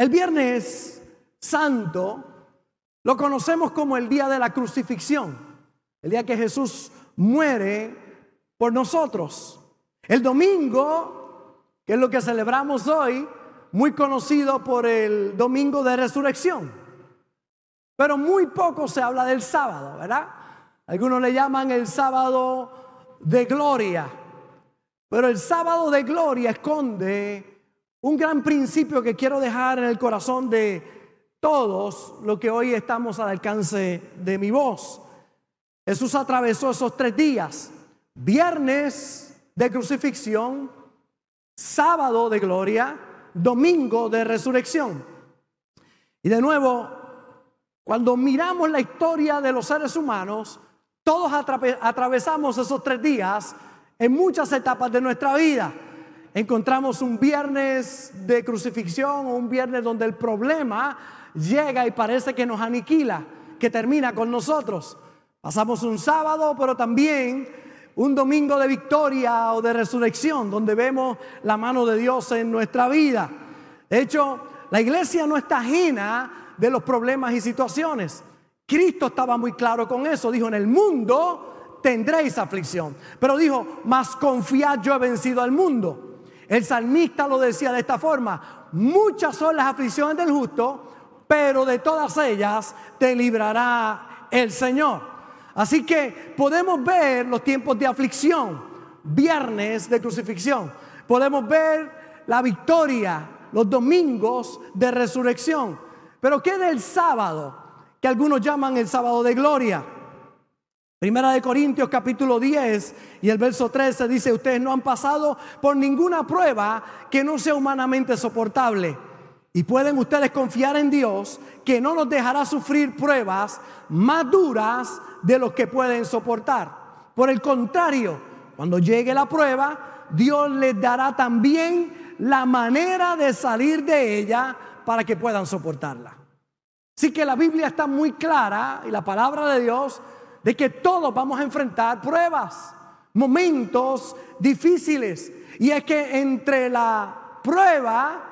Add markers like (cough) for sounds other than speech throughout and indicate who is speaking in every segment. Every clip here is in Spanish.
Speaker 1: El Viernes Santo lo conocemos como el día de la crucifixión, el día que Jesús muere por nosotros. El domingo, que es lo que celebramos hoy, muy conocido por el domingo de resurrección. Pero muy poco se habla del sábado, ¿verdad? Algunos le llaman el sábado de gloria. Pero el sábado de gloria esconde un gran principio que quiero dejar en el corazón de todos los que hoy estamos al alcance de mi voz. Jesús atravesó esos tres días, viernes de crucifixión, sábado de gloria, domingo de resurrección. Y de nuevo, cuando miramos la historia de los seres humanos, todos atravesamos esos tres días en muchas etapas de nuestra vida. Encontramos un viernes de crucifixión o un viernes donde el problema llega y parece que nos aniquila, que termina con nosotros. Pasamos un sábado, pero también un domingo de victoria o de resurrección, donde vemos la mano de Dios en nuestra vida. De hecho, la iglesia no está ajena de los problemas y situaciones. Cristo estaba muy claro con eso. Dijo, en el mundo tendréis aflicción. Pero dijo, más confiad, yo he vencido al mundo. El salmista lo decía de esta forma, muchas son las aflicciones del justo, pero de todas ellas te librará el Señor. Así que podemos ver los tiempos de aflicción, viernes de crucifixión. Podemos ver la victoria, los domingos de resurrección. Pero ¿qué del sábado? Que algunos llaman el sábado de gloria. Primera de Corintios capítulo 10 y el verso 13 dice, ustedes no han pasado por ninguna prueba que no sea humanamente soportable. Y pueden ustedes confiar en Dios que no nos dejará sufrir pruebas más duras de los que pueden soportar. Por el contrario, cuando llegue la prueba, Dios les dará también la manera de salir de ella para que puedan soportarla. Así que la Biblia está muy clara y la palabra de Dios de que todos vamos a enfrentar pruebas, momentos difíciles. Y es que entre la prueba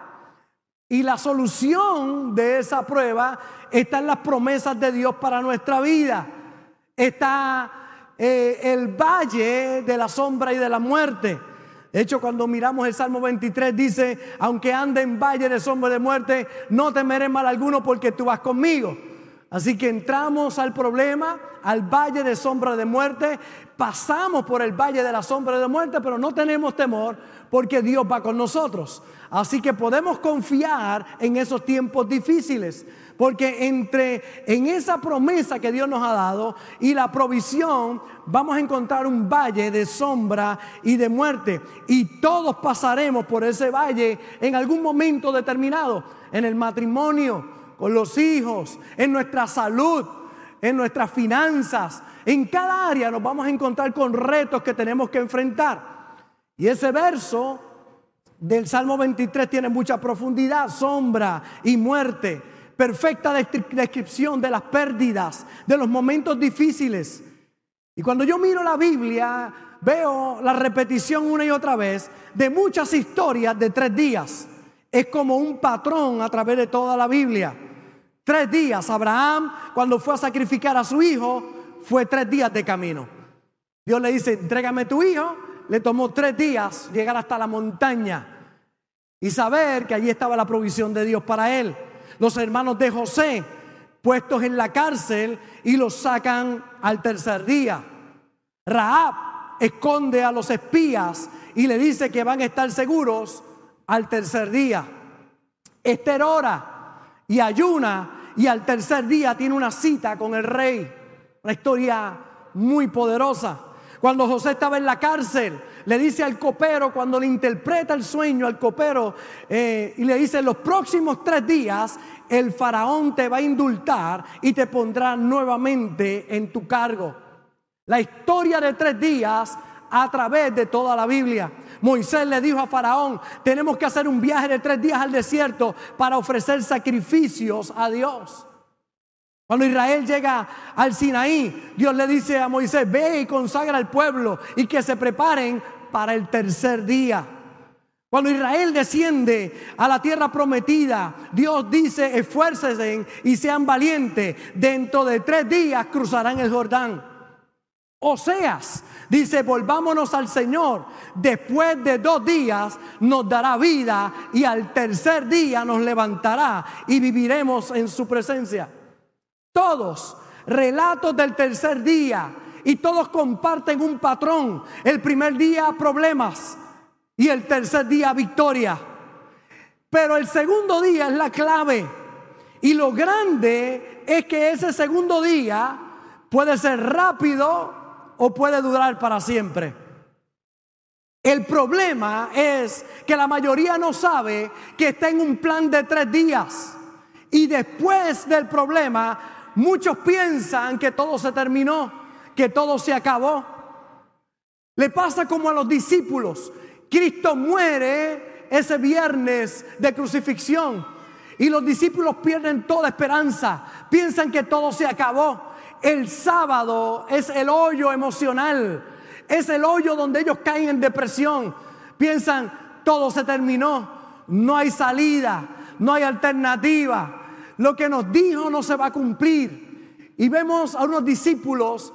Speaker 1: y la solución de esa prueba están las promesas de Dios para nuestra vida. Está eh, el valle de la sombra y de la muerte. De hecho, cuando miramos el Salmo 23 dice, aunque ande en valle de sombra de muerte, no temeré mal alguno porque tú vas conmigo. Así que entramos al problema, al valle de sombra de muerte, pasamos por el valle de la sombra de muerte, pero no tenemos temor porque Dios va con nosotros. Así que podemos confiar en esos tiempos difíciles. Porque entre en esa promesa que Dios nos ha dado y la provisión, vamos a encontrar un valle de sombra y de muerte. Y todos pasaremos por ese valle en algún momento determinado. En el matrimonio, con los hijos, en nuestra salud, en nuestras finanzas. En cada área nos vamos a encontrar con retos que tenemos que enfrentar. Y ese verso del Salmo 23 tiene mucha profundidad, sombra y muerte perfecta descripción de las pérdidas, de los momentos difíciles. Y cuando yo miro la Biblia, veo la repetición una y otra vez de muchas historias de tres días. Es como un patrón a través de toda la Biblia. Tres días. Abraham, cuando fue a sacrificar a su hijo, fue tres días de camino. Dios le dice, entrégame tu hijo. Le tomó tres días llegar hasta la montaña y saber que allí estaba la provisión de Dios para él los hermanos de José puestos en la cárcel y los sacan al tercer día. Raab esconde a los espías y le dice que van a estar seguros al tercer día. Esther ora y ayuna y al tercer día tiene una cita con el rey. Una historia muy poderosa. Cuando José estaba en la cárcel, le dice al copero, cuando le interpreta el sueño al copero, eh, y le dice, los próximos tres días el faraón te va a indultar y te pondrá nuevamente en tu cargo. La historia de tres días a través de toda la Biblia. Moisés le dijo a Faraón, tenemos que hacer un viaje de tres días al desierto para ofrecer sacrificios a Dios. Cuando Israel llega al Sinaí, Dios le dice a Moisés, ve y consagra al pueblo y que se preparen para el tercer día. Cuando Israel desciende a la tierra prometida, Dios dice, esfuércense y sean valientes. Dentro de tres días cruzarán el Jordán. Oseas dice, volvámonos al Señor. Después de dos días nos dará vida y al tercer día nos levantará y viviremos en su presencia. Todos relatos del tercer día y todos comparten un patrón. El primer día problemas y el tercer día victoria. Pero el segundo día es la clave. Y lo grande es que ese segundo día puede ser rápido o puede durar para siempre. El problema es que la mayoría no sabe que está en un plan de tres días. Y después del problema, muchos piensan que todo se terminó, que todo se acabó. Le pasa como a los discípulos. Cristo muere ese viernes de crucifixión y los discípulos pierden toda esperanza, piensan que todo se acabó. El sábado es el hoyo emocional, es el hoyo donde ellos caen en depresión, piensan todo se terminó, no hay salida, no hay alternativa, lo que nos dijo no se va a cumplir. Y vemos a unos discípulos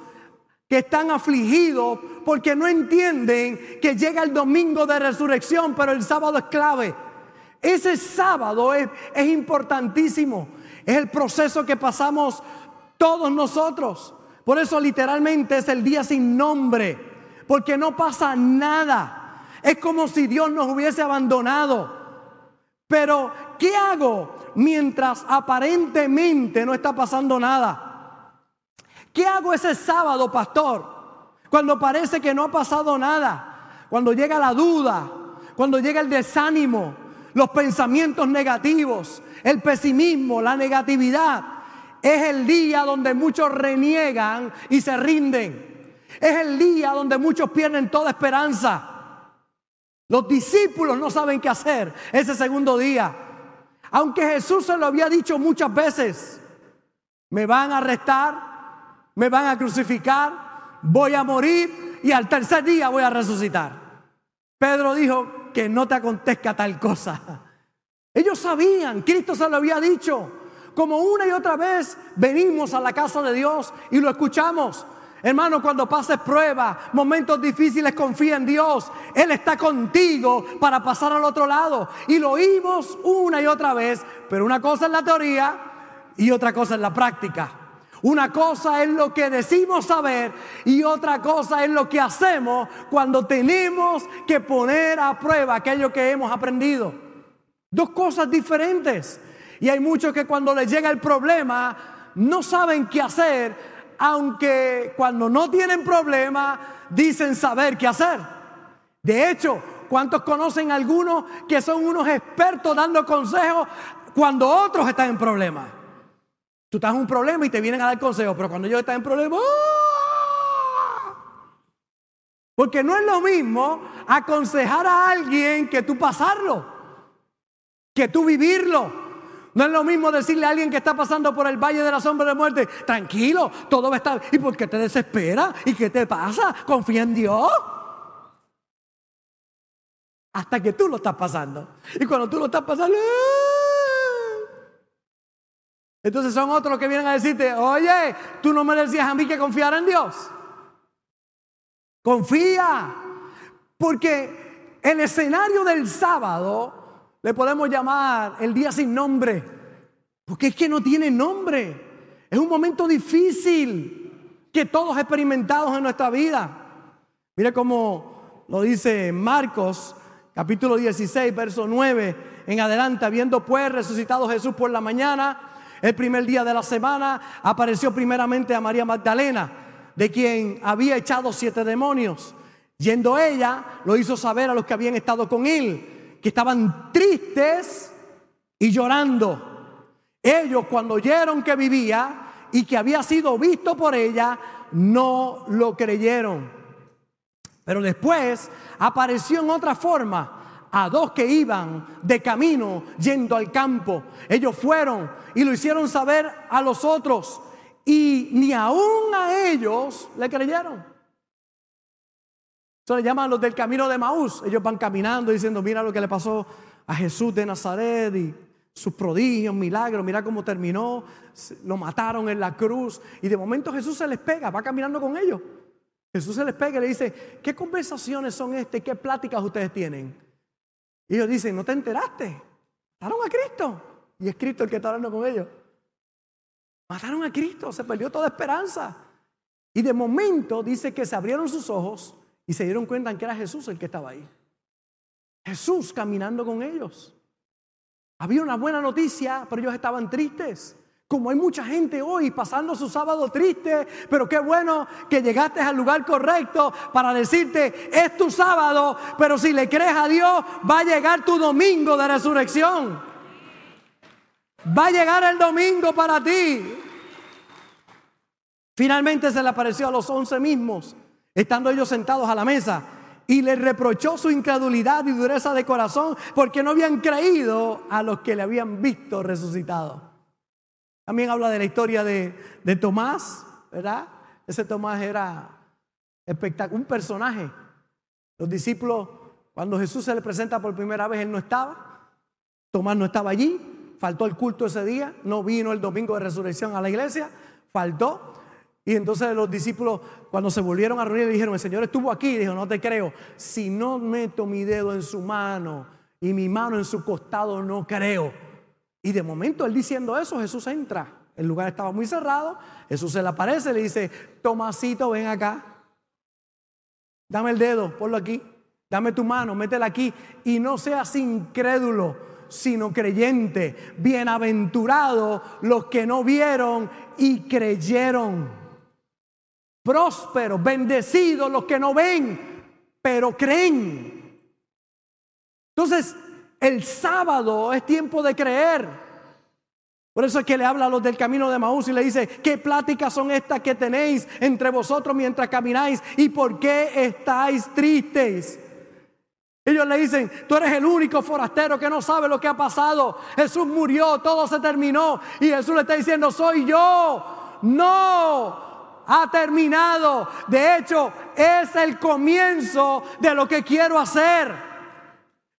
Speaker 1: que están afligidos porque no entienden que llega el domingo de resurrección, pero el sábado es clave. Ese sábado es, es importantísimo. Es el proceso que pasamos todos nosotros. Por eso literalmente es el día sin nombre, porque no pasa nada. Es como si Dios nos hubiese abandonado. Pero, ¿qué hago mientras aparentemente no está pasando nada? ¿Qué hago ese sábado, pastor? Cuando parece que no ha pasado nada. Cuando llega la duda, cuando llega el desánimo, los pensamientos negativos, el pesimismo, la negatividad. Es el día donde muchos reniegan y se rinden. Es el día donde muchos pierden toda esperanza. Los discípulos no saben qué hacer ese segundo día. Aunque Jesús se lo había dicho muchas veces, me van a arrestar, me van a crucificar, voy a morir y al tercer día voy a resucitar. Pedro dijo que no te acontezca tal cosa. Ellos sabían, Cristo se lo había dicho. Como una y otra vez venimos a la casa de Dios y lo escuchamos. Hermano, cuando pases pruebas, momentos difíciles, confía en Dios. Él está contigo para pasar al otro lado. Y lo oímos una y otra vez, pero una cosa es la teoría y otra cosa es la práctica. Una cosa es lo que decimos saber y otra cosa es lo que hacemos cuando tenemos que poner a prueba aquello que hemos aprendido. Dos cosas diferentes. Y hay muchos que cuando les llega el problema no saben qué hacer, aunque cuando no tienen problema dicen saber qué hacer. De hecho, ¿cuántos conocen algunos que son unos expertos dando consejos cuando otros están en problemas? Tú estás en un problema y te vienen a dar consejos, pero cuando ellos están en problema, ¡ah! porque no es lo mismo aconsejar a alguien que tú pasarlo, que tú vivirlo. No es lo mismo decirle a alguien que está pasando por el valle de la sombra de muerte, tranquilo, todo va a estar. ¿Y por qué te desespera? ¿Y qué te pasa? Confía en Dios. Hasta que tú lo estás pasando. Y cuando tú lo estás pasando, ¡ah! Entonces son otros que vienen a decirte, oye, tú no me decías a mí que confiara en Dios. Confía. Porque el escenario del sábado le podemos llamar el día sin nombre. Porque es que no tiene nombre. Es un momento difícil que todos experimentados en nuestra vida. Mire cómo lo dice Marcos, capítulo 16, verso 9 en adelante. Habiendo pues resucitado Jesús por la mañana el primer día de la semana apareció primeramente a María Magdalena, de quien había echado siete demonios. Yendo ella, lo hizo saber a los que habían estado con él, que estaban tristes y llorando. Ellos cuando oyeron que vivía y que había sido visto por ella, no lo creyeron. Pero después apareció en otra forma a dos que iban de camino yendo al campo. Ellos fueron y lo hicieron saber a los otros y ni aún a ellos le creyeron. Eso le llaman los del camino de Maús. Ellos van caminando diciendo, mira lo que le pasó a Jesús de Nazaret y sus prodigios, milagros, mira cómo terminó, lo mataron en la cruz y de momento Jesús se les pega, va caminando con ellos. Jesús se les pega y le dice, ¿qué conversaciones son estas? ¿Qué pláticas ustedes tienen? Y ellos dicen, ¿no te enteraste? Mataron a Cristo. Y es Cristo el que está hablando con ellos. Mataron a Cristo, se perdió toda esperanza. Y de momento dice que se abrieron sus ojos y se dieron cuenta que era Jesús el que estaba ahí. Jesús caminando con ellos. Había una buena noticia, pero ellos estaban tristes. Como hay mucha gente hoy pasando su sábado triste, pero qué bueno que llegaste al lugar correcto para decirte, es tu sábado, pero si le crees a Dios, va a llegar tu domingo de resurrección. Va a llegar el domingo para ti. Finalmente se le apareció a los once mismos, estando ellos sentados a la mesa, y le reprochó su incredulidad y dureza de corazón porque no habían creído a los que le habían visto resucitado. También habla de la historia de, Tomás, ¿verdad? Ese Tomás era un personaje. Los discípulos, cuando Jesús se le presenta por primera vez, él no estaba. Tomás no estaba allí, faltó el culto ese día, no vino el domingo de resurrección a la iglesia, faltó. Y entonces los discípulos, cuando se volvieron a reunir, dijeron, el Señor estuvo aquí. Y dijo, no te creo. Si no meto mi dedo en su mano y mi mano en su costado, no creo. Y de momento él diciendo eso, Jesús entra. El lugar estaba muy cerrado. Jesús se le aparece, le dice, Tomasito, ven acá. Dame el dedo, ponlo aquí. Dame tu mano, métela aquí. Y no seas incrédulo, sino creyente. Bienaventurado los que no vieron y creyeron prósperos, bendecidos los que no ven, pero creen. Entonces, el sábado es tiempo de creer. Por eso es que le habla a los del camino de Maús y le dice, ¿qué pláticas son estas que tenéis entre vosotros mientras camináis? ¿Y por qué estáis tristes? Ellos le dicen, tú eres el único forastero que no sabe lo que ha pasado. Jesús murió, todo se terminó. Y Jesús le está diciendo, soy yo. No, ha terminado. De hecho, es el comienzo de lo que quiero hacer.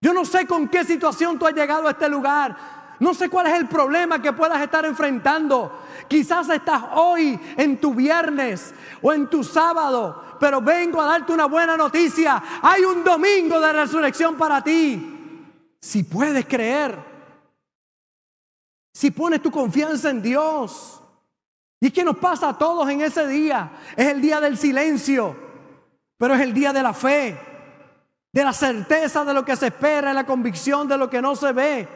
Speaker 1: Yo no sé con qué situación tú has llegado a este lugar. No sé cuál es el problema que puedas estar enfrentando. Quizás estás hoy en tu viernes o en tu sábado, pero vengo a darte una buena noticia. Hay un domingo de resurrección para ti. Si puedes creer, si pones tu confianza en Dios. ¿Y qué nos pasa a todos en ese día? Es el día del silencio, pero es el día de la fe, de la certeza de lo que se espera, la convicción de lo que no se ve.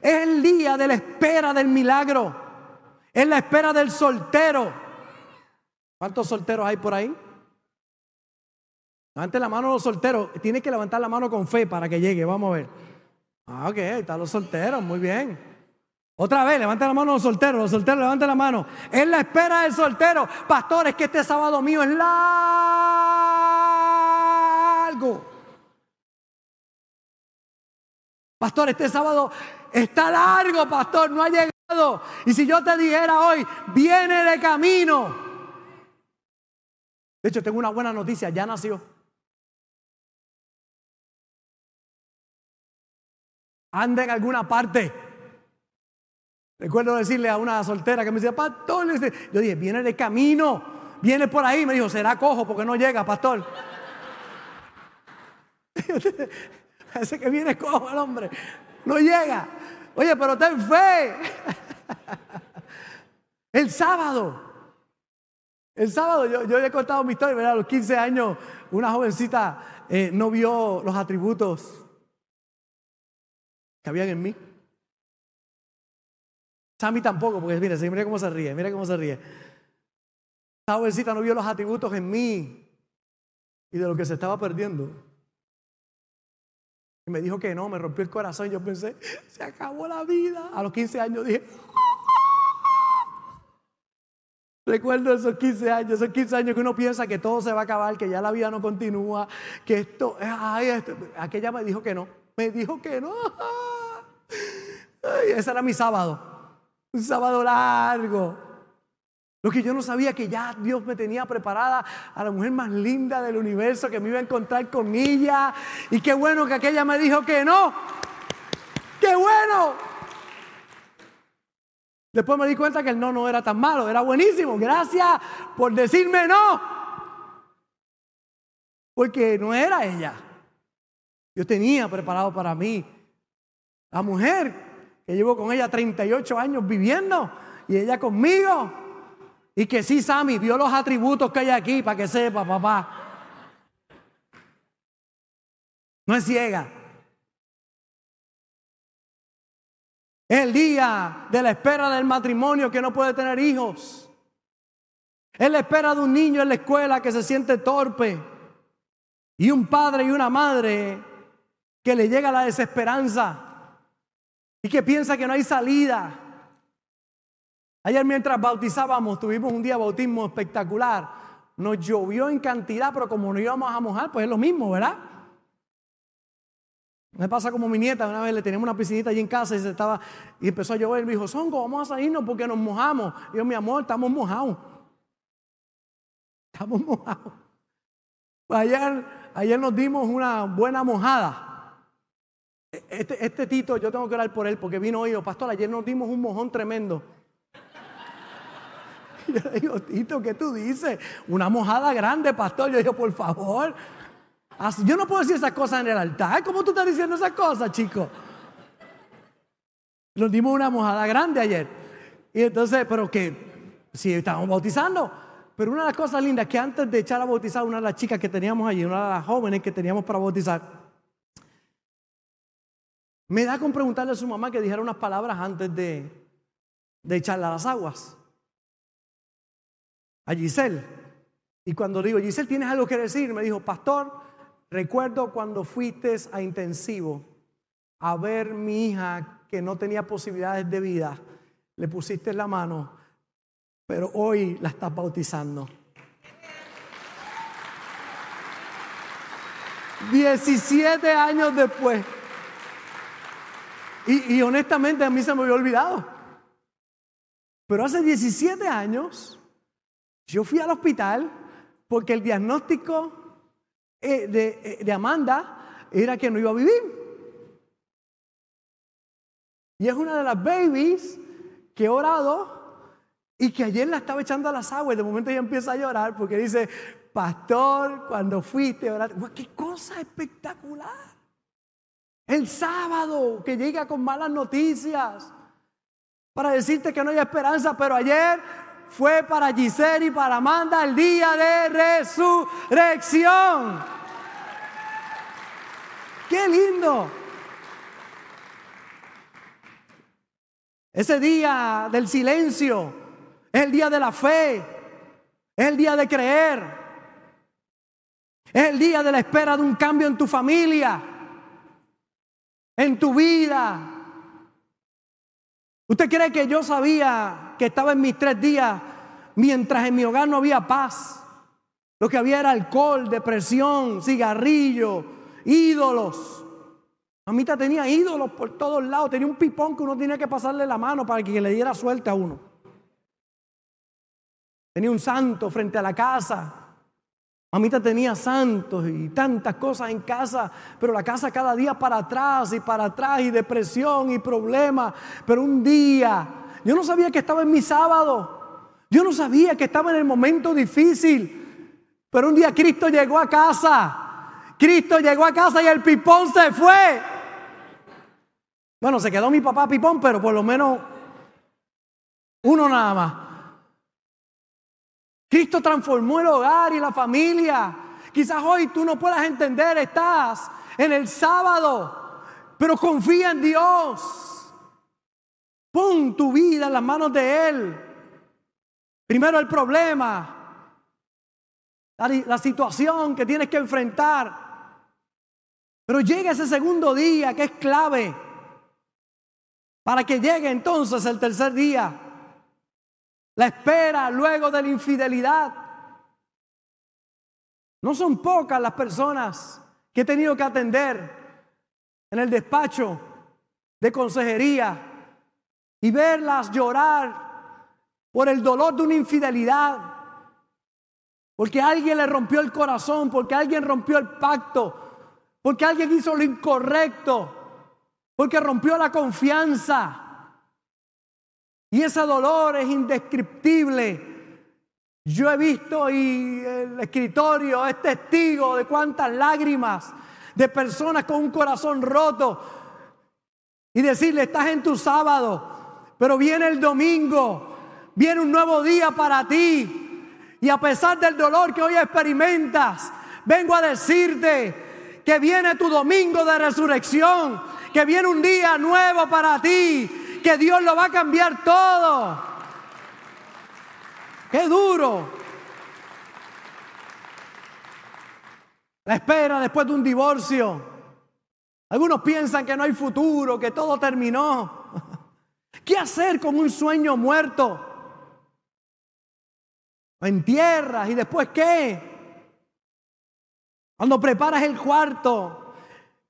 Speaker 1: Es el día de la espera del milagro, es la espera del soltero. ¿Cuántos solteros hay por ahí? Levante la mano los solteros. Tiene que levantar la mano con fe para que llegue. Vamos a ver. Ah, ok, están los solteros. Muy bien. Otra vez, levanta la mano los solteros, los solteros, levanten la mano. Es la espera del soltero. Pastores, que este sábado mío es largo. Pastor, este sábado está largo, pastor, no ha llegado. Y si yo te dijera hoy, viene de camino. De hecho, tengo una buena noticia, ya nació. Anda en alguna parte. Recuerdo decirle a una soltera que me decía, pastor, yo dije, viene de camino, viene por ahí. Me dijo, será cojo porque no llega, pastor. (laughs) Parece que viene cojo el hombre, no llega. Oye, pero ten fe. (laughs) El sábado, el sábado yo, yo he contado mi historia, ¿verdad? A los 15 años, una jovencita eh, no vio los atributos que habían en mí. Sammy tampoco, porque mira, mira cómo se ríe, mira cómo se ríe. Esta jovencita no vio los atributos en mí y de lo que se estaba perdiendo. Y me dijo que no, me rompió el corazón. Yo pensé, se acabó la vida. A los 15 años dije, Recuerdo esos 15 años, esos 15 años que uno piensa que todo se va a acabar, que ya la vida no continúa, que esto, ay, esto. aquella me dijo que no, me dijo que no. Ay, ese era mi sábado. Un sábado largo. Lo que yo no sabía que ya Dios me tenía preparada a la mujer más linda del universo, que me iba a encontrar con ella. Y qué bueno que aquella me dijo que no. ¡Qué bueno! Después me di cuenta que el no no era tan malo, era buenísimo. Gracias por decirme no. Porque no era ella. Yo tenía preparado para mí la mujer que llevo con ella 38 años viviendo y ella conmigo. Y que sí, Sammy, vio los atributos que hay aquí para que sepa, papá. No es ciega. El día de la espera del matrimonio que no puede tener hijos. Es la espera de un niño en la escuela que se siente torpe. Y un padre y una madre que le llega la desesperanza y que piensa que no hay salida. Ayer mientras bautizábamos, tuvimos un día bautismo espectacular. Nos llovió en cantidad, pero como no íbamos a mojar, pues es lo mismo, ¿verdad? Me pasa como mi nieta, una vez le teníamos una piscinita allí en casa y se estaba y empezó a llover me dijo, Songo, vamos a salirnos porque nos mojamos. Y yo, mi amor, estamos mojados. Estamos mojados. Ayer, ayer nos dimos una buena mojada. Este, este, Tito, yo tengo que orar por él porque vino hoy, pastor, ayer nos dimos un mojón tremendo. Y (laughs) yo le digo, Tito, ¿qué tú dices? Una mojada grande, pastor. Yo digo, por favor. Yo no puedo decir esas cosas en el altar. ¿Cómo tú estás diciendo esas cosas, chico? Nos dimos una mojada grande ayer. Y entonces, pero que si estábamos bautizando. Pero una de las cosas lindas que antes de echar a bautizar una de las chicas que teníamos allí, una de las jóvenes que teníamos para bautizar, me da con preguntarle a su mamá que dijera unas palabras antes de, de echarle a las aguas. A Giselle. Y cuando digo, Giselle, ¿tienes algo que decir? Me dijo, pastor, recuerdo cuando fuiste a intensivo a ver mi hija que no tenía posibilidades de vida. Le pusiste la mano, pero hoy la estás bautizando. 17 años después. Y, honestamente a mí se me había olvidado. Pero hace 17 años yo fui al hospital porque el diagnóstico eh, de, eh, de Amanda era que no iba a vivir. Y es una de las babies que he orado y que ayer la estaba echando a las aguas de momento ella empieza a llorar porque dice, pastor, cuando fuiste a orar, ¡qué cosa espectacular! El sábado que llega con malas noticias para decirte que no hay esperanza, pero ayer fue para Giselle y para Amanda el día de resurrección. ¡Qué lindo! Ese día del silencio es el día de la fe, es el día de creer, es el día de la espera de un cambio en tu familia en tu vida. ¿Usted cree que yo sabía que estaba en mis tres días mientras en mi hogar no había paz? Lo que había era alcohol, depresión, cigarrillo, ídolos. Mamita tenía ídolos por todos lados, tenía un pipón que uno tenía que pasarle la mano para que le diera suerte a uno. Tenía un santo frente a la casa. Mamita tenía santos y tantas cosas en casa, pero la casa cada día para atrás y para atrás y depresión y problemas. Pero un día, yo no sabía que estaba en mi sábado, yo no sabía que estaba en el momento difícil, pero un día Cristo llegó a casa, Cristo llegó a casa y el pipón se fue. Bueno, se quedó mi papá pipón, pero por lo menos uno nada más. Cristo transformó el hogar y la familia. Quizás hoy tú no puedas entender, estás en el sábado, pero confía en Dios. Pon tu vida en las manos de Él. Primero el problema, la, la situación que tienes que enfrentar. Pero llega ese segundo día que es clave para que llegue entonces el tercer día la espera luego de la infidelidad. No son pocas las personas que he tenido que atender en el despacho de consejería y verlas llorar por el dolor de una infidelidad, porque alguien le rompió el corazón, porque alguien rompió el pacto, porque alguien hizo lo incorrecto, porque rompió la confianza. Y ese dolor es indescriptible. Yo he visto y el escritorio es testigo de cuántas lágrimas de personas con un corazón roto. Y decirle, estás en tu sábado, pero viene el domingo, viene un nuevo día para ti. Y a pesar del dolor que hoy experimentas, vengo a decirte que viene tu domingo de resurrección, que viene un día nuevo para ti, que Dios lo va a cambiar todo. Qué duro. La espera después de un divorcio. Algunos piensan que no hay futuro, que todo terminó. (laughs) ¿Qué hacer con un sueño muerto? En tierras y después qué? Cuando preparas el cuarto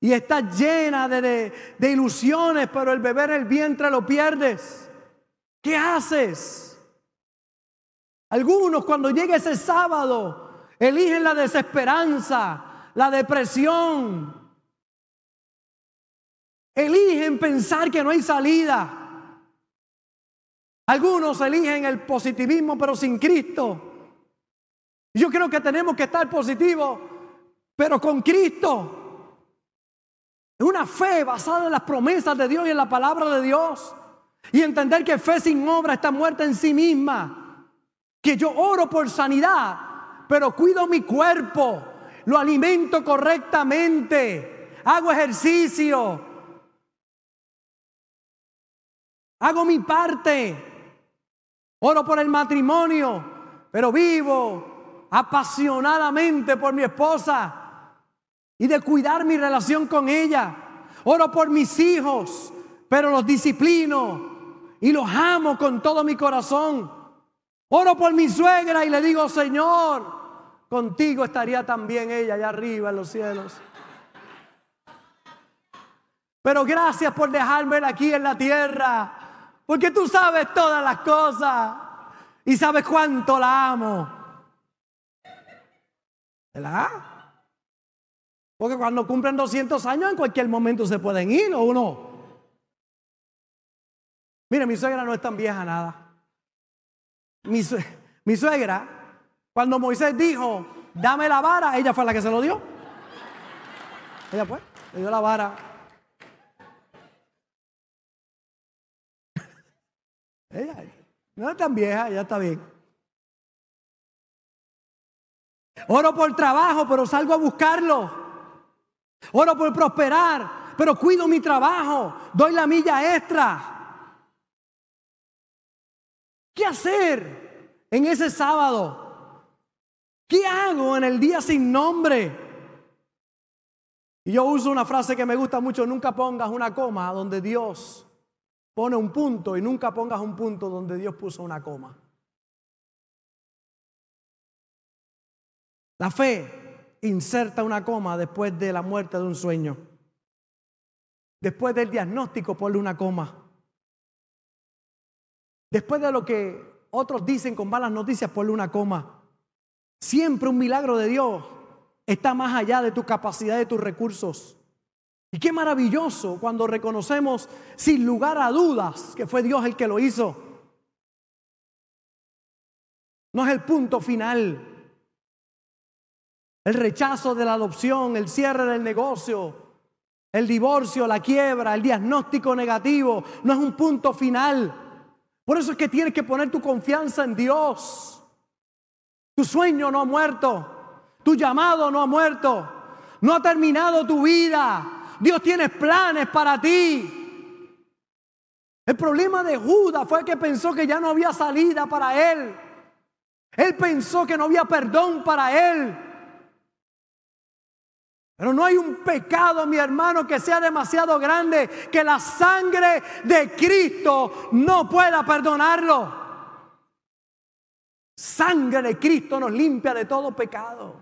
Speaker 1: y estás llena de, de ilusiones, pero el beber el vientre lo pierdes. ¿Qué haces? Algunos cuando llega ese sábado eligen la desesperanza, la depresión. Eligen pensar que no hay salida. Algunos eligen el positivismo pero sin Cristo. Yo creo que tenemos que estar positivos, pero con Cristo. Es una fe basada en las promesas de Dios y en la palabra de Dios. Y entender que fe sin obra está muerta en sí misma que yo oro por sanidad, pero cuido mi cuerpo, lo alimento correctamente, hago ejercicio, hago mi parte, oro por el matrimonio, pero vivo apasionadamente por mi esposa y de cuidar mi relación con ella. Oro por mis hijos, pero los disciplino y los amo con todo mi corazón. Oro por mi suegra y le digo, Señor, contigo estaría también ella allá arriba en los cielos. Pero gracias por dejarme aquí en la tierra, porque tú sabes todas las cosas y sabes cuánto la amo. ¿Verdad? Porque cuando cumplen 200 años en cualquier momento se pueden ir o uno. Mire, mi suegra no es tan vieja nada. Mi, suegra, cuando Moisés dijo, dame la vara, ella fue la que se lo dio. Ella fue, le dio la vara. (laughs) ella no es tan vieja, ella está bien. Oro por trabajo, pero salgo a buscarlo. Oro por prosperar, pero cuido mi trabajo. Doy la milla extra. ¿Qué hacer en ese sábado? ¿Qué hago en el día sin nombre? Y yo uso una frase que me gusta mucho, nunca pongas una coma donde Dios pone un punto y nunca pongas un punto donde Dios puso una coma. La fe inserta una coma después de la muerte de un sueño. Después del diagnóstico, ponle una coma. Después de lo que otros dicen con malas noticias, ponle una coma. Siempre un milagro de Dios está más allá de tu capacidad, de tus recursos. Y qué maravilloso cuando reconocemos sin lugar a dudas que fue Dios el que lo hizo. No es el punto final. El rechazo de la adopción, el cierre del negocio, el divorcio, la quiebra, el diagnóstico negativo, no es un punto final. Por eso es que tienes que poner tu confianza en Dios. Tu sueño no ha muerto. Tu llamado no ha muerto. No ha terminado tu vida. Dios tiene planes para ti. El problema de Judas fue que pensó que ya no había salida para él. Él pensó que no había perdón para él. Pero no hay un pecado, mi hermano, que sea demasiado grande que la sangre de Cristo no pueda perdonarlo. Sangre de Cristo nos limpia de todo pecado.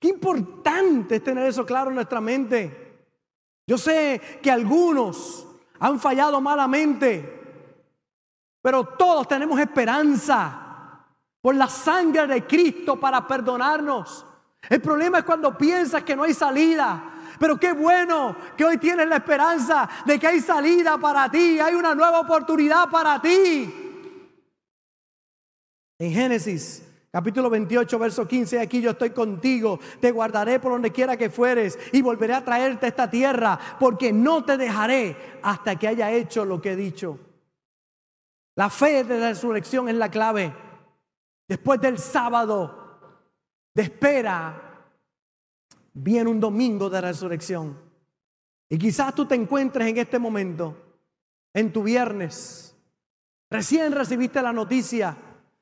Speaker 1: Qué importante es tener eso claro en nuestra mente. Yo sé que algunos han fallado malamente, Pero todos tenemos esperanza por la sangre de Cristo para perdonarnos. El problema es cuando piensas que no hay salida. Pero qué bueno que hoy tienes la esperanza de que hay salida para ti, hay una nueva oportunidad para ti. En Génesis capítulo 28, verso 15, aquí yo estoy contigo, te guardaré por donde quiera que fueres y volveré a traerte a esta tierra, porque no te dejaré hasta que haya hecho lo que he dicho. La fe de la resurrección es la clave. Después del sábado de espera, viene un domingo de resurrección. Y quizás tú te encuentres en este momento, en tu viernes. Recién recibiste la noticia,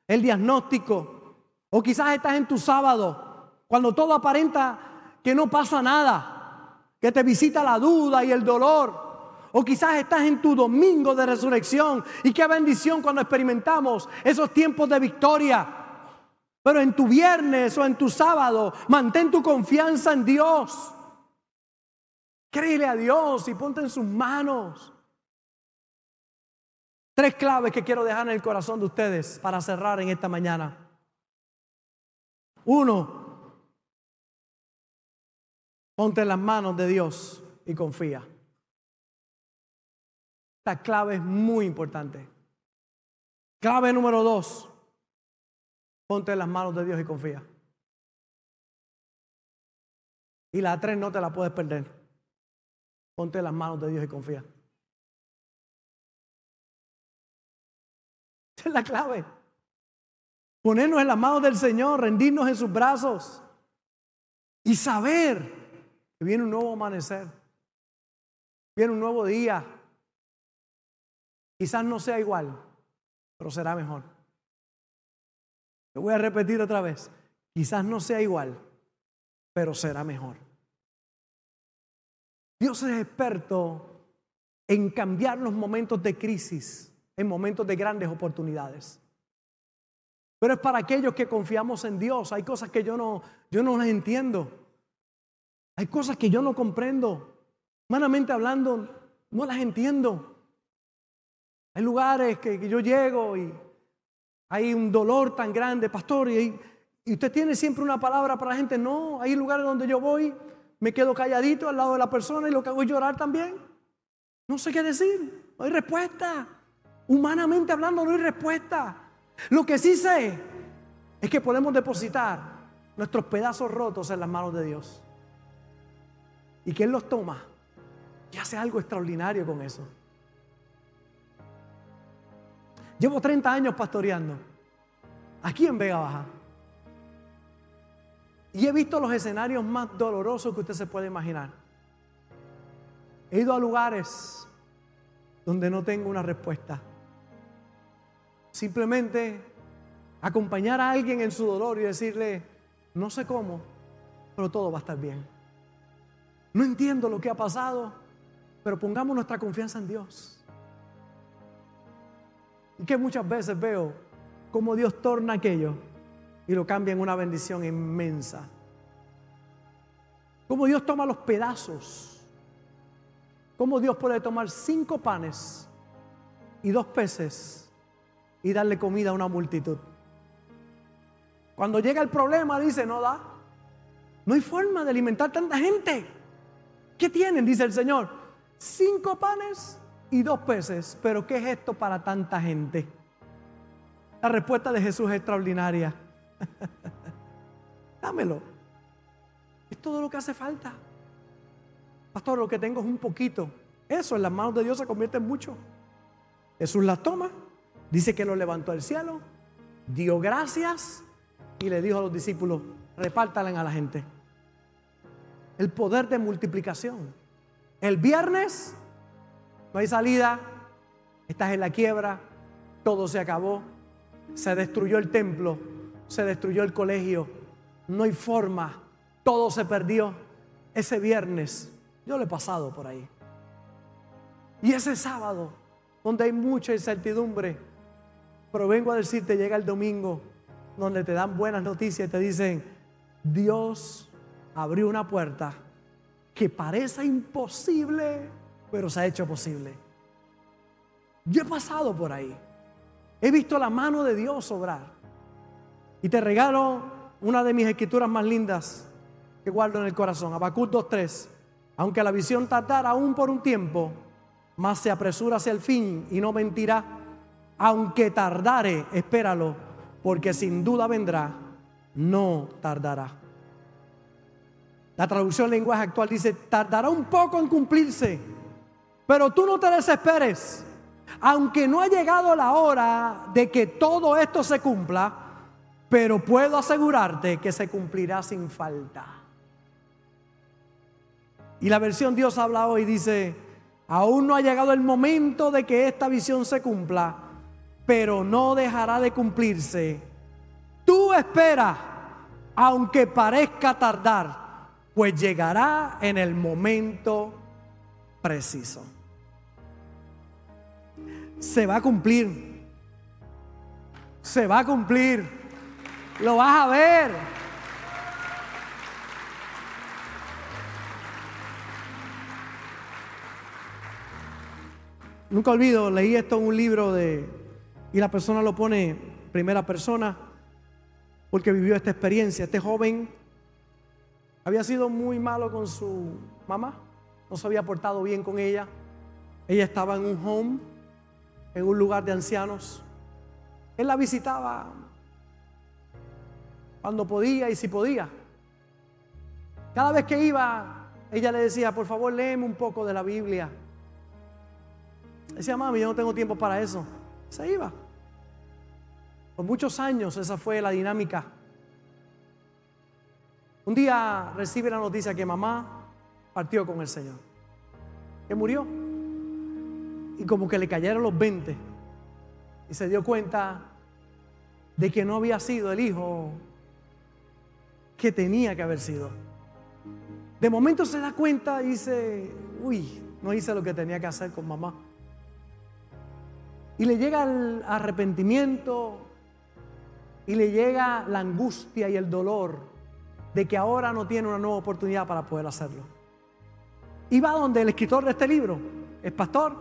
Speaker 1: el diagnóstico, o quizás estás en tu sábado, cuando todo aparenta que no pasa nada, que te visita la duda y el dolor. O quizás estás en tu domingo de resurrección y qué bendición cuando experimentamos esos tiempos de victoria. Pero en tu viernes o en tu sábado, mantén tu confianza en Dios. Créele a Dios y ponte en sus manos. Tres claves que quiero dejar en el corazón de ustedes para cerrar en esta mañana. Uno, ponte en las manos de Dios y confía. Esta clave es muy importante. Clave número dos, ponte en las manos de Dios y confía. Y la tres no te la puedes perder. Ponte en las manos de Dios y confía. (laughs) Esa es la clave. Ponernos en las manos del Señor, rendirnos en sus brazos y saber que viene un nuevo amanecer, viene un nuevo día. Quizás no sea igual, pero será mejor. Lo voy a repetir otra vez. Quizás no sea igual, pero será mejor. Dios es experto en cambiar los momentos de crisis en momentos de grandes oportunidades. Pero es para aquellos que confiamos en Dios. Hay cosas que yo no, yo no las entiendo. Hay cosas que yo no comprendo. Humanamente hablando, no las entiendo. Hay lugares que, yo llego y hay un dolor tan grande, pastor, y, usted tiene siempre una palabra para la gente. No, hay lugares donde yo voy, me quedo calladito al lado de la persona y lo que hago es llorar también. No sé qué decir, no hay respuesta. Humanamente hablando, no hay respuesta. Lo que sí sé es que podemos depositar nuestros pedazos rotos en las manos de Dios. Y que Él los toma y hace algo extraordinario con eso. Llevo 30 años pastoreando aquí en Vega Baja. Y he visto los escenarios más dolorosos que usted se puede imaginar. He ido a lugares donde no tengo una respuesta. Simplemente acompañar a alguien en su dolor y decirle, no sé cómo, pero todo va a estar bien. No entiendo lo que ha pasado, pero pongamos nuestra confianza en Dios. Y que muchas veces veo cómo Dios torna aquello y lo cambia en una bendición inmensa. Cómo Dios toma los pedazos. Cómo Dios puede tomar cinco panes y dos peces y darle comida a una multitud. Cuando llega el problema, dice, no da. No hay forma de alimentar tanta gente. ¿Qué tienen? Dice el Señor. Cinco panes y dos peces. Pero ¿qué es esto para tanta gente? La respuesta de Jesús es extraordinaria. (laughs) Dámelo. Es todo lo que hace falta. Pastor, lo que tengo es un poquito. Eso en las manos de Dios se convierte en mucho. Jesús las toma Dice que lo levantó al cielo, dio gracias y le dijo a los discípulos, repártala a la gente. El poder de multiplicación. El viernes no hay salida, estás en la quiebra, todo se acabó, se destruyó el templo, se destruyó el colegio, no hay forma, todo se perdió. Ese viernes yo lo he pasado por ahí. Y ese sábado, donde hay mucha incertidumbre, pero vengo a decirte, llega el domingo donde te dan buenas noticias te dicen, Dios abrió una puerta que parece imposible, pero se ha hecho posible. Yo he pasado por ahí. he visto la mano de Dios obrar. Y te regalo una de mis escrituras más lindas que guardo en el corazón, Habacuc 2.3. Aunque la visión tardara aún por un tiempo, más se apresura hacia el fin y no mentirá. Aunque tardare, espéralo, porque sin duda vendrá, no tardará. La traducción lenguaje actual dice, tardará un poco en cumplirse, pero tú no te desesperes. Aunque no ha llegado la hora de que todo esto se cumpla, pero puedo asegurarte que se cumplirá sin falta. Y la versión Dios habla hoy dice, aún no ha llegado el momento de que esta visión se cumpla, pero no dejará de cumplirse. Tú espera, aunque parezca tardar pues llegará en el momento preciso. Se va a cumplir. Se va a cumplir. Lo vas a ver. Nunca olvido, leí esto en un libro de, y la persona lo pone primera persona, porque vivió esta experiencia. Este joven había sido muy malo con su mamá, no se había portado bien con ella. Ella estaba en un home, en un lugar de ancianos. Él la visitaba cuando podía y si podía. Cada vez que iba, ella le decía, por favor, léeme un poco de la Biblia. Decía, mami, yo no tengo tiempo para eso. Se iba. Por muchos años esa fue la dinámica un día recibe la noticia que mamá partió con el Señor, que murió. Y como que le cayeron los 20 y se dio cuenta de que no había sido el hijo que tenía que haber sido. De momento se da cuenta y dice, uy, no hice lo que tenía que hacer con mamá. Y le llega el arrepentimiento y le llega la angustia y el dolor de que ahora no tiene una nueva oportunidad para poder hacerlo. Y va donde el escritor de este libro, es pastor,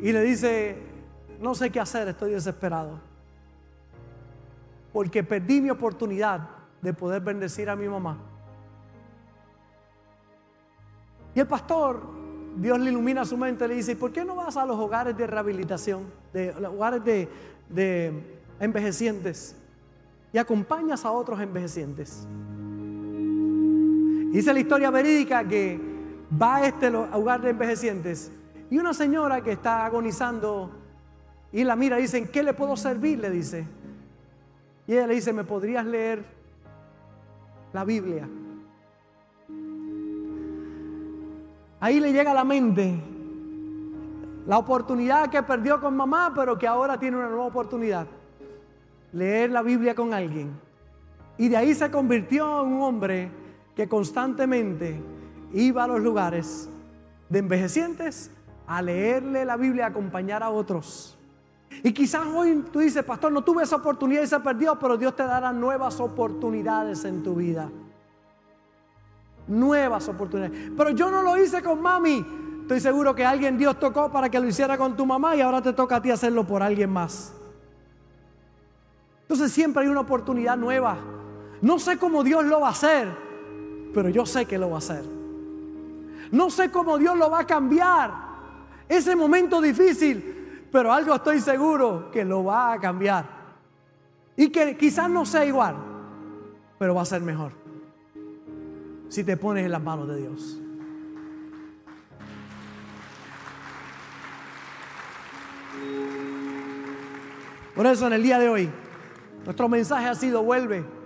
Speaker 1: y le dice, no sé qué hacer, estoy desesperado. Porque perdí mi oportunidad de poder bendecir a mi mamá. Y el pastor, Dios le ilumina su mente, le dice, ¿por qué no vas a los hogares de rehabilitación, de los hogares de, de envejecientes? Y acompañas a otros envejecientes. Dice la historia verídica que va a este lugar de envejecientes y una señora que está agonizando y la mira dice, ¿en qué le puedo servir? Le dice. Y ella le dice, ¿me podrías leer la Biblia? Ahí le llega a la mente la oportunidad que perdió con mamá, pero que ahora tiene una nueva oportunidad. Leer la Biblia con alguien. Y de ahí se convirtió en un hombre que constantemente iba a los lugares de envejecientes a leerle la Biblia, a acompañar a otros. Y quizás hoy tú dices, pastor, no tuve esa oportunidad y se perdió, pero Dios te dará nuevas oportunidades en tu vida. Nuevas oportunidades. Pero yo no lo hice con mami. Estoy seguro que alguien Dios tocó para que lo hiciera con tu mamá y ahora te toca a ti hacerlo por alguien más. Entonces siempre hay una oportunidad nueva. No sé cómo Dios lo va a hacer, pero yo sé que lo va a hacer. No sé cómo Dios lo va a cambiar. Ese momento difícil, pero algo estoy seguro que lo va a cambiar. Y que quizás no sea igual, pero va a ser mejor. Si te pones en las manos de Dios. Por eso en el día de hoy, nuestro mensaje ha sido vuelve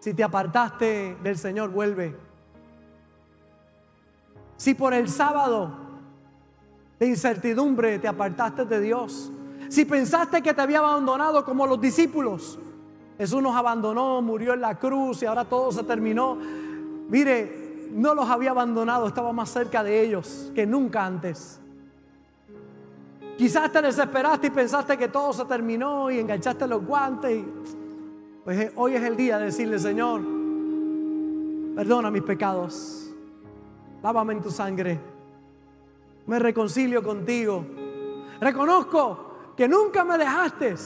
Speaker 1: si te apartaste del Señor, vuelve. Si por el sábado de incertidumbre te apartaste de Dios. Si pensaste que te había abandonado como los discípulos. Jesús nos abandonó, murió en la cruz y ahora todo se terminó. Mire, no los había abandonado, estaba más cerca de ellos que nunca antes. Quizás te desesperaste y pensaste que todo se terminó y enganchaste los guantes y pues hoy es el día de decirle, Señor, perdona mis pecados, lávame en tu sangre, me reconcilio contigo. Reconozco que nunca me dejaste.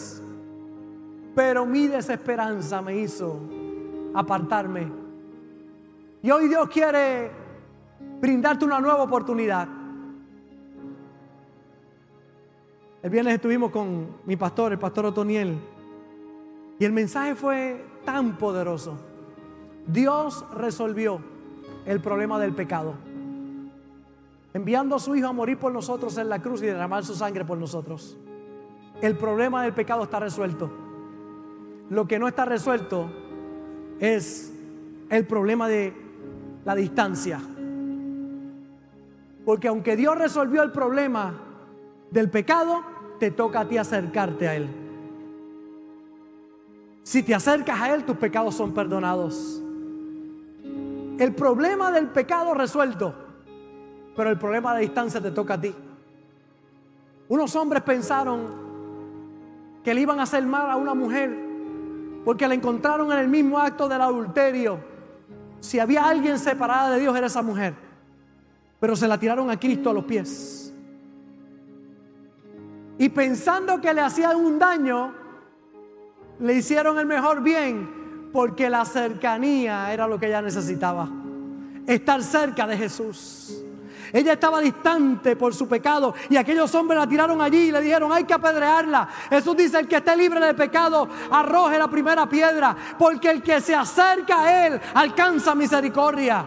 Speaker 1: Pero mi desesperanza me hizo apartarme. Y hoy Dios quiere brindarte una nueva oportunidad. El viernes estuvimos con mi pastor, el pastor Otoniel, y el mensaje fue tan poderoso. Dios resolvió el problema del pecado, enviando a su Hijo a morir por nosotros en la cruz y derramar su sangre por nosotros. El problema del pecado está resuelto. Lo que no está resuelto es el problema de la distancia. Porque aunque Dios resolvió el problema del pecado, te toca a ti acercarte a Él. Si te acercas a Él, tus pecados son perdonados. El problema del pecado resuelto, pero el problema de distancia te toca a ti. Unos hombres pensaron que le iban a hacer mal a una mujer porque la encontraron en el mismo acto del adulterio. Si había alguien separada de Dios era esa mujer, pero se la tiraron a Cristo a los pies. Y pensando que le hacían un daño, le hicieron el mejor bien porque la cercanía era lo que ella necesitaba. Estar cerca de Jesús. Ella estaba distante por su pecado y aquellos hombres la tiraron allí y le dijeron, hay que apedrearla. Jesús dice, el que esté libre de pecado, arroje la primera piedra, porque el que se acerca a Él alcanza misericordia.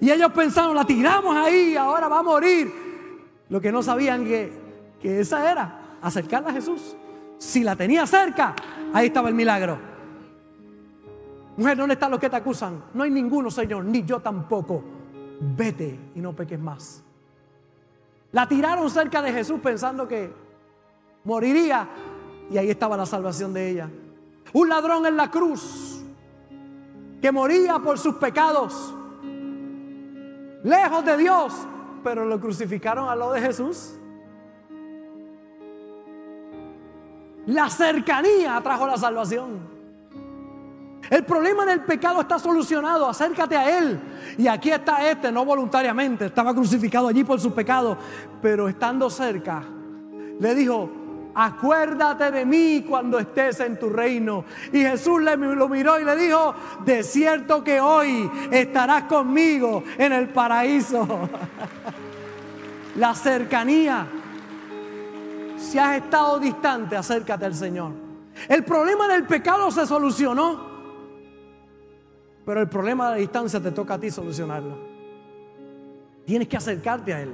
Speaker 1: Y ellos pensaron, la tiramos ahí, ahora va a morir. Lo que no sabían que, que esa era acercarla a Jesús. Si la tenía cerca, ahí estaba el milagro. Mujer, ¿dónde están los que te acusan? No hay ninguno, Señor, ni yo tampoco vete y no peques más. La tiraron cerca de Jesús pensando que moriría y ahí estaba la salvación de ella. Un ladrón en la cruz que moría por sus pecados, lejos de Dios, pero lo crucificaron al lado de Jesús. La cercanía trajo la salvación. El problema del pecado está solucionado, acércate a Él. Y aquí está este, no voluntariamente, estaba crucificado allí por su pecado, pero estando cerca, le dijo, acuérdate de mí cuando estés en tu reino. Y Jesús le, lo miró y le dijo, de cierto que hoy estarás conmigo en el paraíso. (laughs) La cercanía. Si has estado distante, acércate al Señor. El problema del pecado se solucionó. Pero el problema de la distancia te toca a ti solucionarlo. Tienes que acercarte a Él.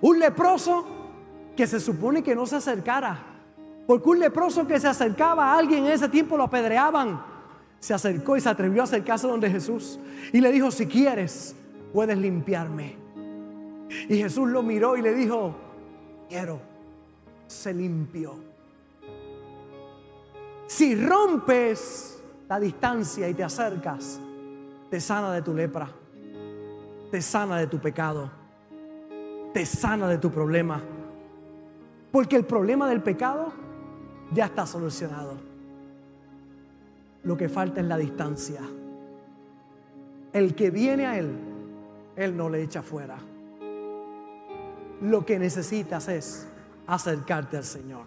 Speaker 1: Un leproso que se supone que no se acercara. Porque un leproso que se acercaba a alguien en ese tiempo lo apedreaban. Se acercó y se atrevió a acercarse donde Jesús. Y le dijo, si quieres, puedes limpiarme. Y Jesús lo miró y le dijo, quiero. Se limpió. Si rompes la distancia y te acercas, te sana de tu lepra, te sana de tu pecado, te sana de tu problema. Porque el problema del pecado ya está solucionado. Lo que falta es la distancia. El que viene a Él, Él no le echa fuera. Lo que necesitas es acercarte al Señor.